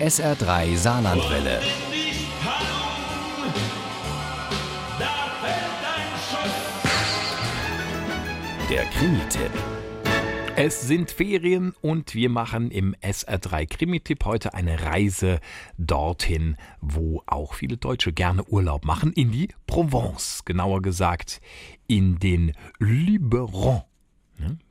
SR3 Saarlandwelle. Der Krimi-Tipp. Es sind Ferien und wir machen im SR3 Krimi-Tipp heute eine Reise dorthin, wo auch viele Deutsche gerne Urlaub machen, in die Provence. Genauer gesagt in den Luberon.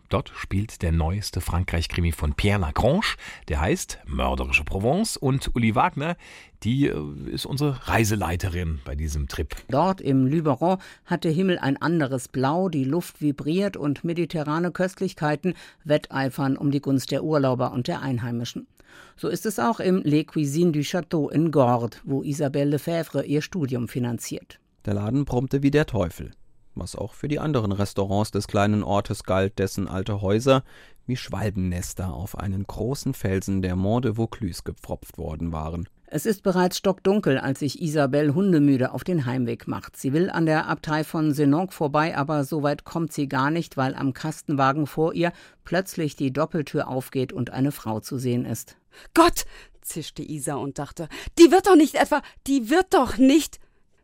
Dort spielt der neueste Frankreich-Krimi von Pierre Lagrange, der heißt Mörderische Provence und Uli Wagner, die äh, ist unsere Reiseleiterin bei diesem Trip. Dort im Luberon hat der Himmel ein anderes Blau, die Luft vibriert und mediterrane Köstlichkeiten wetteifern um die Gunst der Urlauber und der Einheimischen. So ist es auch im Les Cuisines du Château in Gordes, wo Isabelle Lefebvre ihr Studium finanziert. Der Laden brummte wie der Teufel was auch für die anderen Restaurants des kleinen Ortes galt, dessen alte Häuser wie Schwalbennester auf einen großen Felsen der Mont de Vaucluse gepfropft worden waren. Es ist bereits stockdunkel, als sich Isabelle hundemüde auf den Heimweg macht. Sie will an der Abtei von Senonc vorbei, aber so weit kommt sie gar nicht, weil am Kastenwagen vor ihr plötzlich die Doppeltür aufgeht und eine Frau zu sehen ist. Gott, zischte Isa und dachte, die wird doch nicht etwa, die wird doch nicht.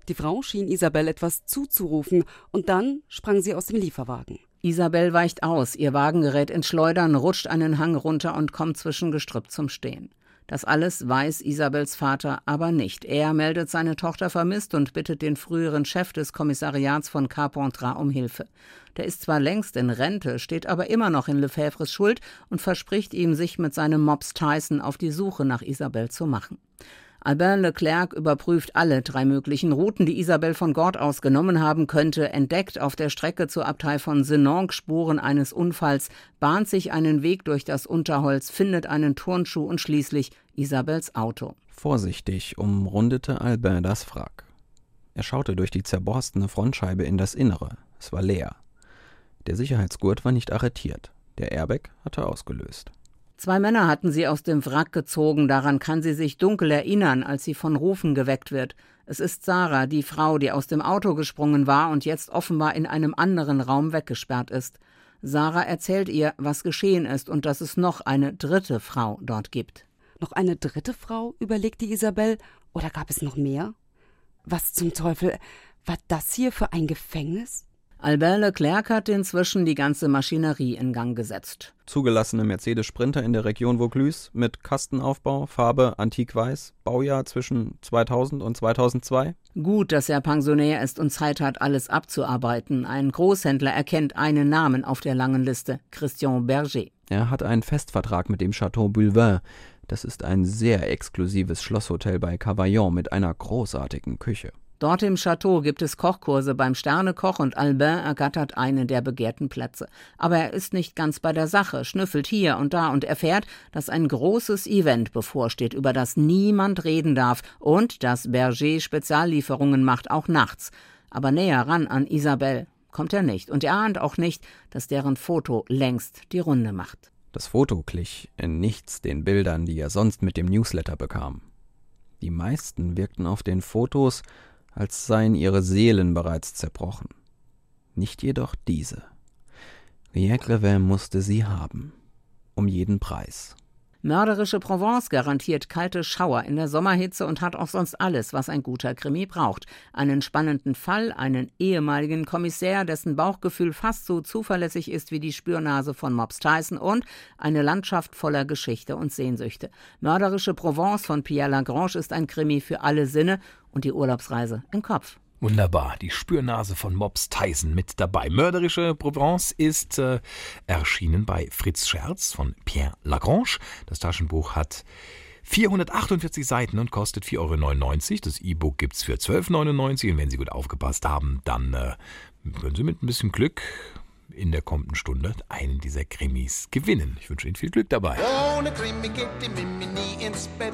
Die Frau schien Isabel etwas zuzurufen, und dann sprang sie aus dem Lieferwagen. Isabel weicht aus, ihr Wagen gerät ins Schleudern, rutscht einen Hang runter und kommt zwischen Gestrüpp zum Stehen. Das alles weiß Isabels Vater aber nicht. Er meldet seine Tochter vermisst und bittet den früheren Chef des Kommissariats von Carpentras um Hilfe. Der ist zwar längst in Rente, steht aber immer noch in Lefebvres Schuld und verspricht ihm, sich mit seinem Mops Tyson auf die Suche nach Isabel zu machen. Albert Leclerc überprüft alle drei möglichen Routen, die Isabel von Gord aus genommen haben könnte, entdeckt auf der Strecke zur Abtei von Senonc Spuren eines Unfalls, bahnt sich einen Weg durch das Unterholz, findet einen Turnschuh und schließlich Isabels Auto. Vorsichtig umrundete Albert das Wrack. Er schaute durch die zerborstene Frontscheibe in das Innere. Es war leer. Der Sicherheitsgurt war nicht arretiert. Der Airbag hatte ausgelöst. Zwei Männer hatten sie aus dem Wrack gezogen, daran kann sie sich dunkel erinnern, als sie von Rufen geweckt wird. Es ist Sarah, die Frau, die aus dem Auto gesprungen war und jetzt offenbar in einem anderen Raum weggesperrt ist. Sarah erzählt ihr, was geschehen ist und dass es noch eine dritte Frau dort gibt. Noch eine dritte Frau? überlegte Isabel. Oder gab es noch mehr? Was zum Teufel? War das hier für ein Gefängnis? Albert Leclerc hat inzwischen die ganze Maschinerie in Gang gesetzt. Zugelassene Mercedes Sprinter in der Region Vaucluse mit Kastenaufbau, Farbe Antik-Weiß, Baujahr zwischen 2000 und 2002. Gut, dass er Pensionär ist und Zeit hat, alles abzuarbeiten. Ein Großhändler erkennt einen Namen auf der langen Liste, Christian Berger. Er hat einen Festvertrag mit dem Château Boulevard. Das ist ein sehr exklusives Schlosshotel bei Cavaillon mit einer großartigen Küche. Dort im Chateau gibt es Kochkurse beim Sternekoch und Albin ergattert einen der begehrten Plätze. Aber er ist nicht ganz bei der Sache, schnüffelt hier und da und erfährt, dass ein großes Event bevorsteht, über das niemand reden darf und dass Berger Speziallieferungen macht, auch nachts. Aber näher ran an Isabelle kommt er nicht und er ahnt auch nicht, dass deren Foto längst die Runde macht. Das Foto glich in nichts den Bildern, die er sonst mit dem Newsletter bekam. Die meisten wirkten auf den Fotos als seien ihre Seelen bereits zerbrochen. Nicht jedoch diese. Rieglevel musste sie haben, um jeden Preis. Mörderische Provence garantiert kalte Schauer in der Sommerhitze und hat auch sonst alles, was ein guter Krimi braucht. Einen spannenden Fall, einen ehemaligen Kommissär, dessen Bauchgefühl fast so zuverlässig ist wie die Spürnase von Mops Tyson und eine Landschaft voller Geschichte und Sehnsüchte. Mörderische Provence von Pierre Lagrange ist ein Krimi für alle Sinne und die Urlaubsreise im Kopf. Wunderbar, die Spürnase von Mops Tyson mit dabei. Mörderische Provence ist äh, erschienen bei Fritz Scherz von Pierre Lagrange. Das Taschenbuch hat 448 Seiten und kostet 4,99 Euro. Das E-Book gibt es für 12,99 Euro. Und wenn Sie gut aufgepasst haben, dann äh, können Sie mit ein bisschen Glück in der kommenden Stunde einen dieser Krimis gewinnen. Ich wünsche Ihnen viel Glück dabei. Ohne Krimi geht die Mimi nie ins Bett.